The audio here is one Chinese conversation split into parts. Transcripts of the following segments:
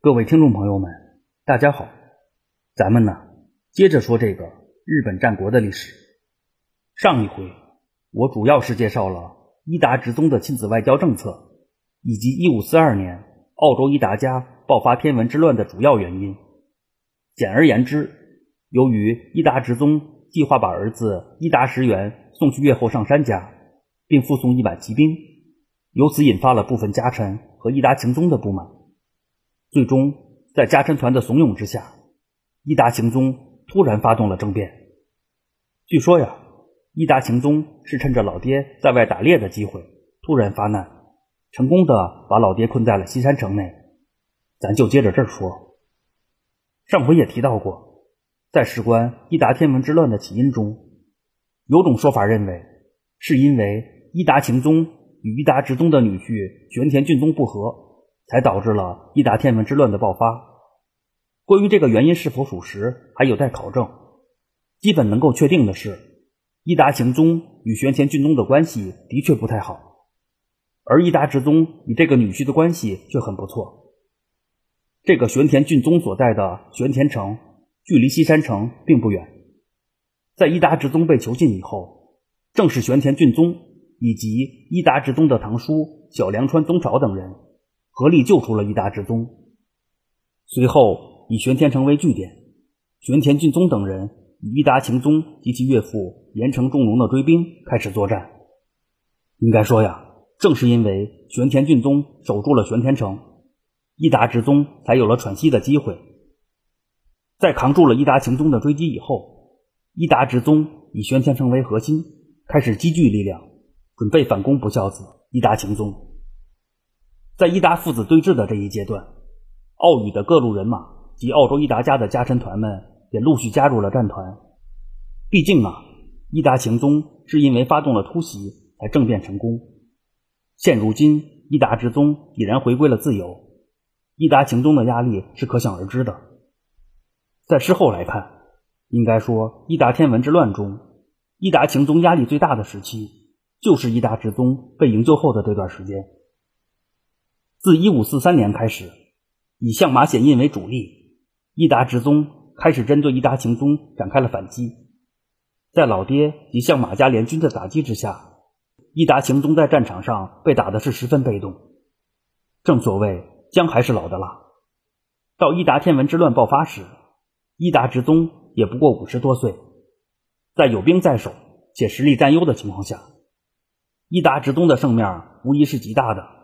各位听众朋友们，大家好，咱们呢接着说这个日本战国的历史。上一回我主要是介绍了伊达直宗的亲子外交政策，以及1542年澳洲伊达家爆发天文之乱的主要原因。简而言之，由于伊达直宗计划把儿子伊达石原送去越后上杉家，并附送一百骑兵，由此引发了部分家臣和伊达晴宗的不满。最终，在家臣团的怂恿之下，伊达晴宗突然发动了政变。据说呀，伊达晴宗是趁着老爹在外打猎的机会，突然发难，成功的把老爹困在了西山城内。咱就接着这儿说。上回也提到过，在事关伊达天文之乱的起因中，有种说法认为，是因为伊达晴宗与伊达直宗的女婿玄田俊宗不和。才导致了伊达天文之乱的爆发。关于这个原因是否属实，还有待考证。基本能够确定的是，伊达行宗与玄田俊宗的关系的确不太好，而伊达直宗与这个女婿的关系却很不错。这个玄田俊宗所在的玄田城距离西山城并不远。在伊达直宗被囚禁以后，正是玄田俊宗以及伊达直宗的堂叔小梁川宗朝等人。合力救出了伊达之宗，随后以玄天城为据点，玄田俊宗等人与伊达晴宗及其岳父岩城重隆的追兵开始作战。应该说呀，正是因为玄田俊宗守住了玄天城，伊达之宗才有了喘息的机会。在扛住了伊达晴宗的追击以后，伊达之宗以玄天城为核心，开始积聚力量，准备反攻不孝子伊达晴宗。在伊达父子对峙的这一阶段，奥羽的各路人马及澳洲伊达家的家臣团们也陆续加入了战团。毕竟啊，伊达晴宗是因为发动了突袭才政变成功。现如今，伊达之宗已然回归了自由，伊达晴宗的压力是可想而知的。在事后来看，应该说伊达天文之乱中，伊达晴宗压力最大的时期，就是伊达之宗被营救后的这段时间。自一五四三年开始，以相马显印为主力，伊达直宗开始针对伊达晴宗展开了反击。在老爹及相马家联军的打击之下，伊达晴宗在战场上被打的是十分被动。正所谓姜还是老的辣。到伊达天文之乱爆发时，伊达直宗也不过五十多岁，在有兵在手且实力占优的情况下，伊达直宗的胜面无疑是极大的。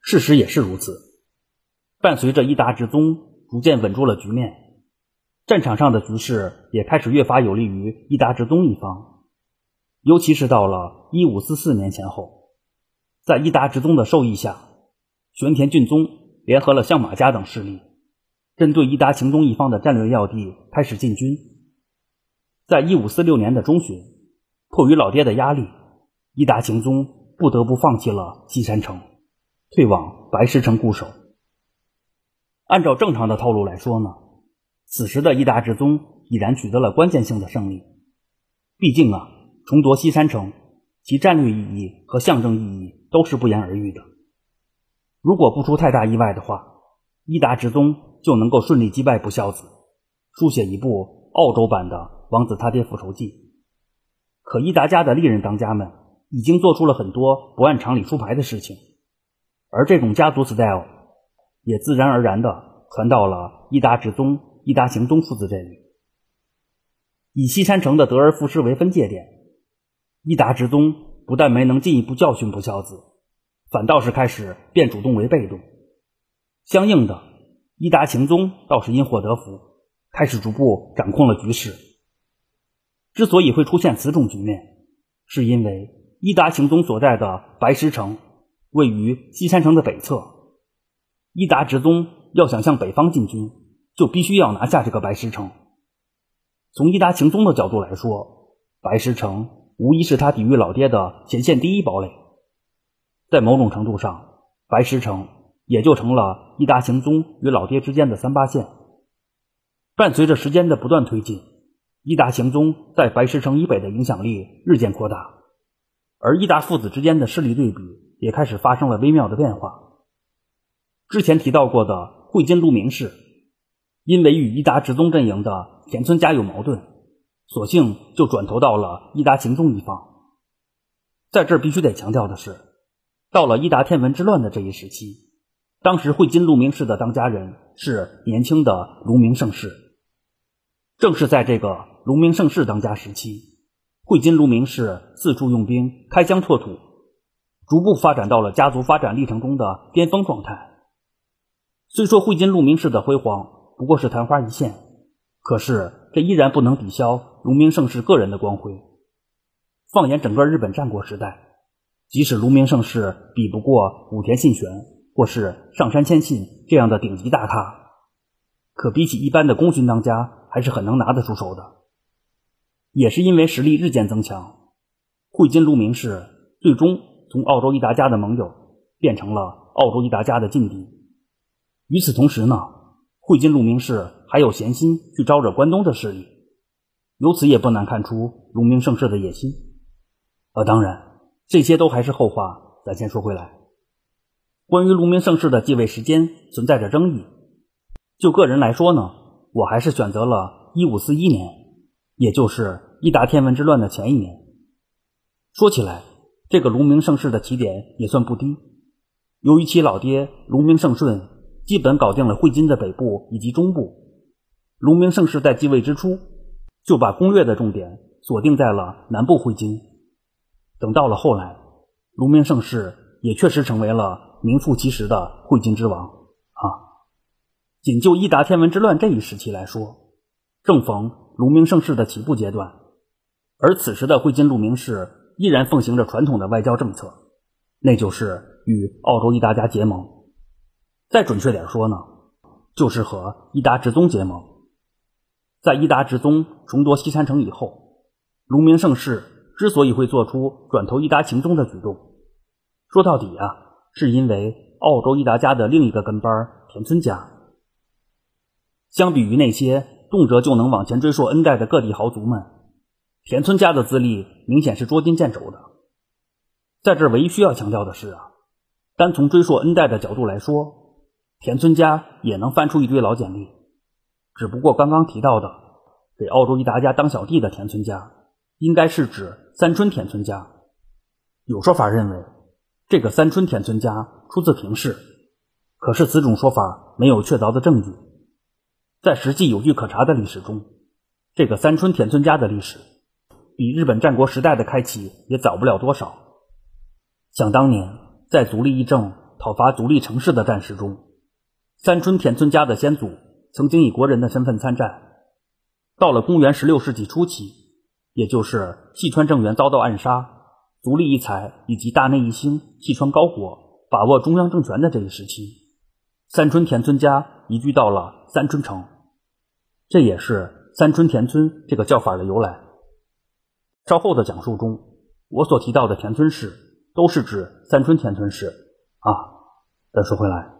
事实也是如此。伴随着伊达之宗逐渐稳住了局面，战场上的局势也开始越发有利于伊达之宗一方。尤其是到了一五四四年前后，在伊达之宗的授意下，玄田俊宗联合了相马家等势力，针对伊达晴宗一方的战略要地开始进军。在一五四六年的中旬，迫于老爹的压力，伊达晴宗不得不放弃了西山城。退往白石城固守。按照正常的套路来说呢，此时的伊达之宗已然取得了关键性的胜利。毕竟啊，重夺西山城，其战略意义和象征意义都是不言而喻的。如果不出太大意外的话，伊达之宗就能够顺利击败不孝子，书写一部澳洲版的《王子他爹复仇记》。可伊达家的历任当家们已经做出了很多不按常理出牌的事情。而这种家族 style 也自然而然的传到了伊达直宗、伊达行宗父子这里。以西山城的得而复失为分界点，伊达直宗不但没能进一步教训不孝子，反倒是开始变主动为被动。相应的，伊达行宗倒是因祸得福，开始逐步掌控了局势。之所以会出现此种局面，是因为伊达行宗所在的白石城。位于西山城的北侧，伊达直宗要想向北方进军，就必须要拿下这个白石城。从伊达晴宗的角度来说，白石城无疑是他抵御老爹的前线第一堡垒。在某种程度上，白石城也就成了伊达晴宗与老爹之间的三八线。伴随着时间的不断推进，伊达晴宗在白石城以北的影响力日渐扩大，而伊达父子之间的势力对比。也开始发生了微妙的变化。之前提到过的会津路明氏，因为与伊达直宗阵营的田村家有矛盾，索性就转投到了伊达晴宗一方。在这儿必须得强调的是，到了伊达天文之乱的这一时期，当时会津路明氏的当家人是年轻的卢明盛世。正是在这个卢明盛世当家时期，会津路明氏四处用兵，开疆拓土，逐步发展到了家族发展历程中的巅峰状态。虽说会津鹿鸣氏的辉煌不过是昙花一现，可是这依然不能抵消卢明盛世个人的光辉。放眼整个日本战国时代，即使卢明盛世比不过武田信玄或是上杉谦信这样的顶级大咖，可比起一般的功勋当家，还是很能拿得出手的。也是因为实力日渐增强，会津鹿鸣氏最终从澳洲一达家的盟友变成了澳洲一达家的劲敌。与此同时呢，会津卢明氏还有闲心去招惹关东的势力，由此也不难看出卢明盛世的野心。呃，当然，这些都还是后话。咱先说回来，关于卢明盛世的继位时间存在着争议。就个人来说呢，我还是选择了一五四一年，也就是伊达天文之乱的前一年。说起来，这个卢明盛世的起点也算不低。由于其老爹卢明盛顺基本搞定了会津的北部以及中部，卢明盛世在继位之初就把攻略的重点锁定在了南部会津。等到了后来，卢明盛世也确实成为了名副其实的会津之王啊。仅就伊达天文之乱这一时期来说，正逢卢明盛世的起步阶段，而此时的会津陆明氏依然奉行着传统的外交政策，那就是与澳洲伊达家结盟。再准确点说呢，就是和伊达直宗结盟。在伊达直宗重夺西山城以后，卢明盛世。之所以会做出转投伊达晴宗的举动，说到底啊，是因为澳洲伊达家的另一个跟班田村家。相比于那些动辄就能往前追溯恩代的各地豪族们，田村家的资历明显是捉襟见肘的。在这唯一需要强调的是啊，单从追溯恩代的角度来说，田村家也能翻出一堆老简历。只不过刚刚提到的给澳洲一达家当小弟的田村家。应该是指三春田村家。有说法认为，这个三春田村家出自平氏，可是此种说法没有确凿的证据。在实际有据可查的历史中，这个三春田村家的历史比日本战国时代的开启也早不了多少。想当年，在足利义政讨伐足利城市的战事中，三春田村家的先祖曾经以国人的身份参战。到了公元十六世纪初期。也就是细川政元遭到暗杀，足利义才以及大内义兴、细川高国把握中央政权的这一时期，三春田村家移居到了三春城，这也是三春田村这个叫法的由来。稍后的讲述中，我所提到的田村氏都是指三春田村氏啊。再说回来，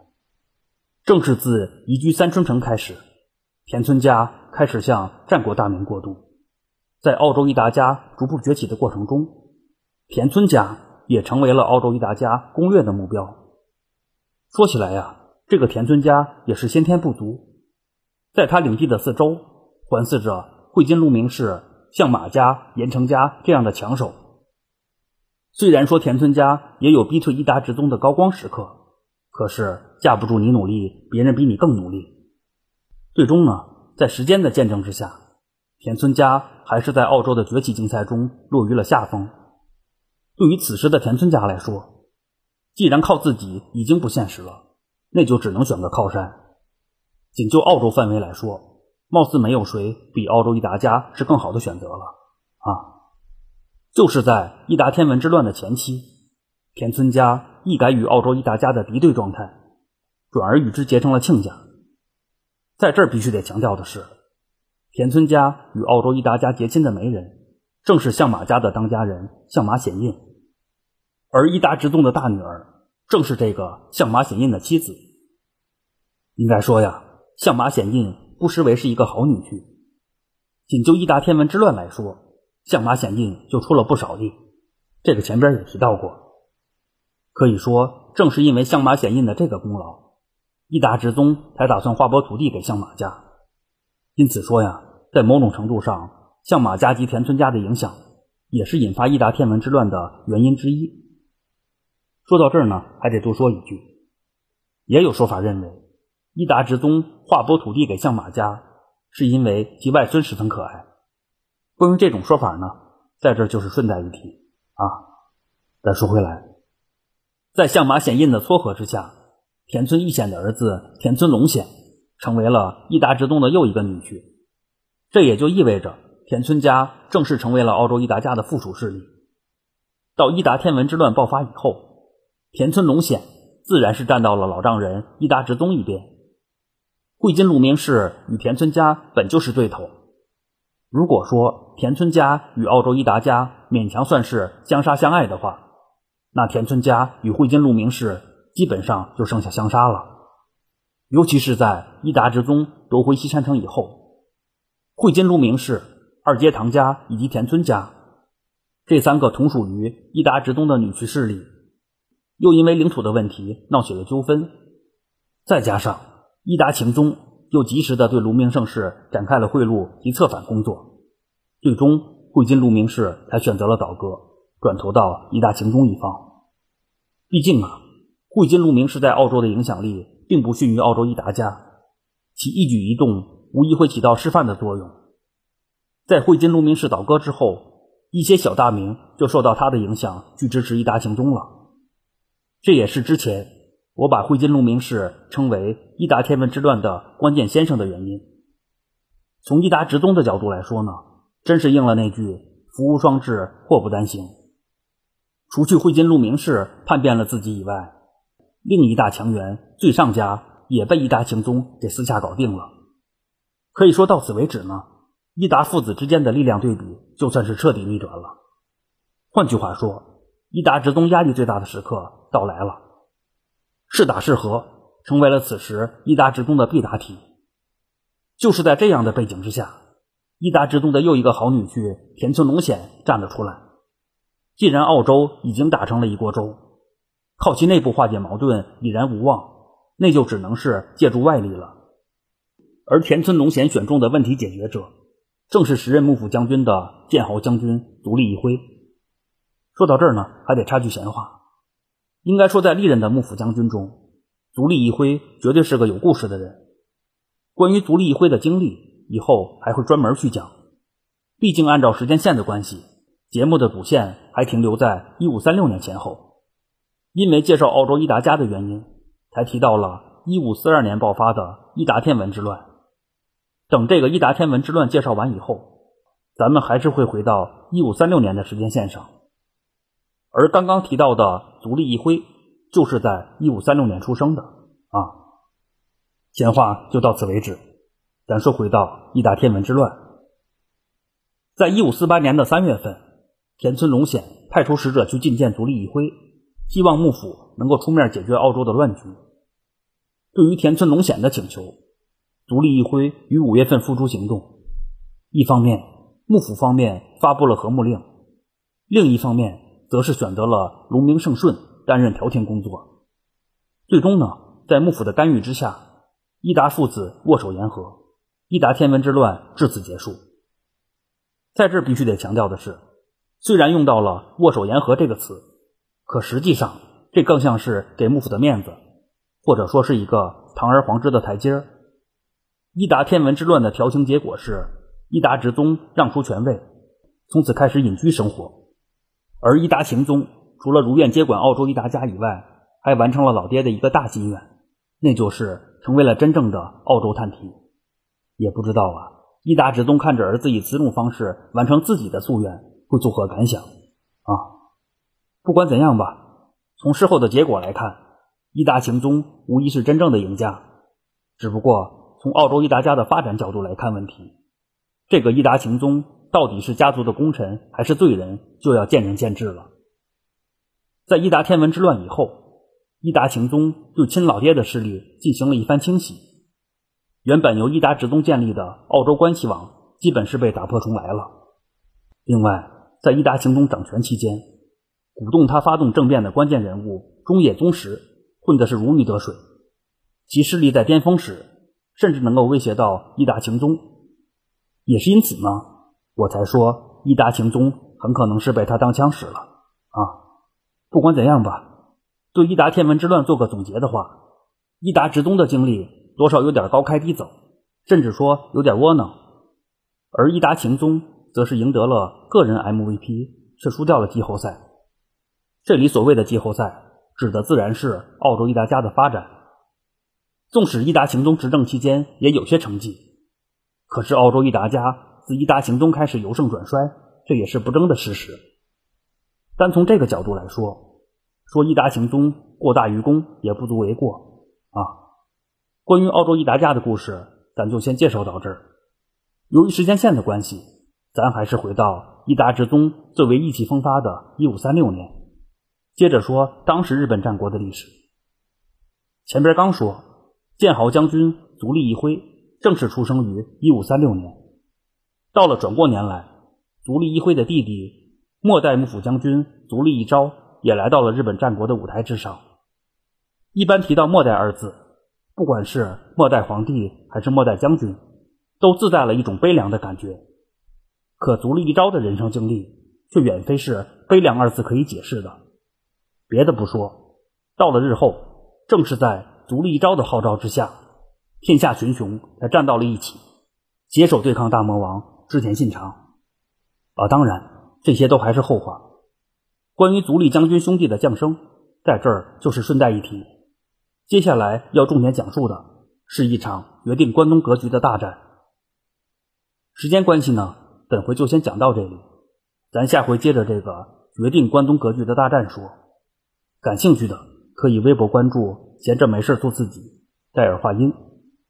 正是自移居三春城开始，田村家开始向战国大名过渡。在澳洲一达家逐步崛起的过程中，田村家也成为了澳洲一达家攻略的目标。说起来呀，这个田村家也是先天不足，在他领地的四周环伺着会津鹿鸣氏、像马家、岩城家这样的强手。虽然说田村家也有逼退伊达直宗的高光时刻，可是架不住你努力，别人比你更努力。最终呢，在时间的见证之下。田村家还是在澳洲的崛起竞赛中落于了下风。对于此时的田村家来说，既然靠自己已经不现实了，那就只能选个靠山。仅就澳洲范围来说，貌似没有谁比澳洲伊达家是更好的选择了啊！就是在伊达天文之乱的前期，田村家一改与澳洲伊达家的敌对状态，转而与之结成了亲家。在这儿必须得强调的是。田村家与澳洲伊达家结亲的媒人，正是相马家的当家人相马显印，而伊达直宗的大女儿正是这个相马显印的妻子。应该说呀，相马显印不失为是一个好女婿。仅就伊达天文之乱来说，相马显印就出了不少力，这个前边也提到过。可以说，正是因为相马显印的这个功劳，伊达直宗才打算划拨土地给相马家。因此说呀，在某种程度上，相马家及田村家的影响，也是引发伊达天文之乱的原因之一。说到这儿呢，还得多说一句，也有说法认为，伊达直宗划拨土地给相马家，是因为其外孙十分可爱。关于这种说法呢，在这就是顺带一提啊。再说回来，在相马显印的撮合之下，田村义显的儿子田村隆显成为了伊达直宗的又一个女婿，这也就意味着田村家正式成为了澳洲伊达家的附属势力。到伊达天文之乱爆发以后。田村隆显自然是站到了老丈人伊达直宗一边。会津鹿鸣氏与田村家本就是对头。如果说田村家与澳洲伊达家勉强算是相杀相爱的话，那田村家与会津鹿鸣氏基本上就剩下相杀了。尤其是在伊达直宗夺回西山城以后，会津鹿鸣氏、二阶堂家以及田村家这三个同属于伊达直宗的女婿势力。又因为领土的问题闹起了纠纷，再加上伊达晴宗又及时的对卢明盛世展开了贿赂及策反工作，最终汇金卢明氏才选择了倒戈，转投到伊达晴宗一方。毕竟啊，汇金卢明氏在澳洲的影响力并不逊于澳洲伊达家，其一举一动无疑会起到示范的作用。在汇金卢明氏倒戈之后，一些小大名就受到他的影响去支持伊达晴宗了。这也是之前我把会津鹿鸣氏称为伊达天文之乱的关键先生的原因。从伊达直宗的角度来说呢，真是应了那句“福无双至，祸不单行”。除去会津鹿鸣氏叛变了自己以外，另一大强援最上家也被伊达晴宗给私下搞定了。可以说到此为止呢，伊达父子之间的力量对比就算是彻底逆转了。换句话说。伊达直宗压力最大的时刻到来了，是打是和成为了此时伊达直宗的必答题。就是在这样的背景之下，伊达直宗的又一个好女婿田村隆显站了出来。既然澳洲已经打成了一锅粥，靠其内部化解矛盾已然无望，那就只能是借助外力了。而田村隆显选中的问题解决者，正是时任幕府将军的剑豪将军独立一辉。说到这儿呢，还得插句闲话。应该说，在历任的幕府将军中，足利义辉绝对是个有故事的人。关于足利义辉的经历，以后还会专门去讲。毕竟，按照时间线的关系，节目的主线还停留在一五三六年前后。因为介绍澳洲伊达家的原因，才提到了一五四二年爆发的伊达天文之乱。等这个伊达天文之乱介绍完以后，咱们还是会回到一五三六年的时间线上。而刚刚提到的足利义辉，就是在一五三六年出生的啊。闲话就到此为止，咱说回到伊达天文之乱。在一五四八年的三月份，田村隆显派出使者去觐见足利义辉，希望幕府能够出面解决澳洲的乱局。对于田村隆显的请求，足利义辉于五月份付诸行动。一方面，幕府方面发布了和睦令；另一方面，则是选择了龙明胜顺担任调停工作。最终呢，在幕府的干预之下，伊达父子握手言和，伊达天文之乱至此结束。在这必须得强调的是，虽然用到了“握手言和”这个词，可实际上这更像是给幕府的面子，或者说是一个堂而皇之的台阶儿。伊达天文之乱的调停结果是，伊达直宗让出权位，从此开始隐居生活。而伊达晴宗除了如愿接管澳洲伊达家以外，还完成了老爹的一个大心愿，那就是成为了真正的澳洲探题。也不知道啊，伊达直宗看着儿子以此种方式完成自己的夙愿，会作何感想啊？不管怎样吧，从事后的结果来看，伊达晴宗无疑是真正的赢家。只不过从澳洲伊达家的发展角度来看问题，这个伊达晴宗。到底是家族的功臣还是罪人，就要见仁见智了。在伊达天文之乱以后，伊达晴宗对亲老爹的势力进行了一番清洗，原本由伊达直宗建立的澳洲关系网基本是被打破重来了。另外，在伊达晴宗掌权期间，鼓动他发动政变的关键人物中野宗实混的是如鱼得水，其势力在巅峰时，甚至能够威胁到伊达晴宗。也是因此呢，我才说伊达晴宗很可能是被他当枪使了啊。不管怎样吧，对伊达天文之乱做个总结的话，伊达直宗的经历多少有点高开低走，甚至说有点窝囊，而伊达晴宗则是赢得了个人 MVP，却输掉了季后赛。这里所谓的季后赛，指的自然是澳洲伊达家的发展。纵使伊达晴宗执政期间也有些成绩，可是澳洲伊达家自伊达行宗开始由盛转衰，这也是不争的事实。单从这个角度来说，说伊达行宗过大于功也不足为过啊。关于澳洲伊达家的故事，咱就先介绍到这儿。由于时间线的关系，咱还是回到伊达直宗最为意气风发的1536年。接着说当时日本战国的历史。前边刚说，建豪将军足利义辉正是出生于一五三六年。到了转过年来，足利义辉的弟弟末代幕府将军足利义昭也来到了日本战国的舞台之上。一般提到末代二字，不管是末代皇帝还是末代将军，都自带了一种悲凉的感觉。可足利义昭的人生经历，却远非是悲凉二字可以解释的。别的不说，到了日后，正是在足利义昭的号召之下，天下群雄才站到了一起，携手对抗大魔王织田信长。啊，当然，这些都还是后话。关于足利将军兄弟的降生，在这儿就是顺带一提。接下来要重点讲述的是一场决定关东格局的大战。时间关系呢，本回就先讲到这里，咱下回接着这个决定关东格局的大战说。感兴趣的可以微博关注“闲着没事做自己”，戴尔话音，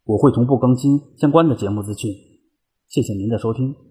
我会同步更新相关的节目资讯。谢谢您的收听。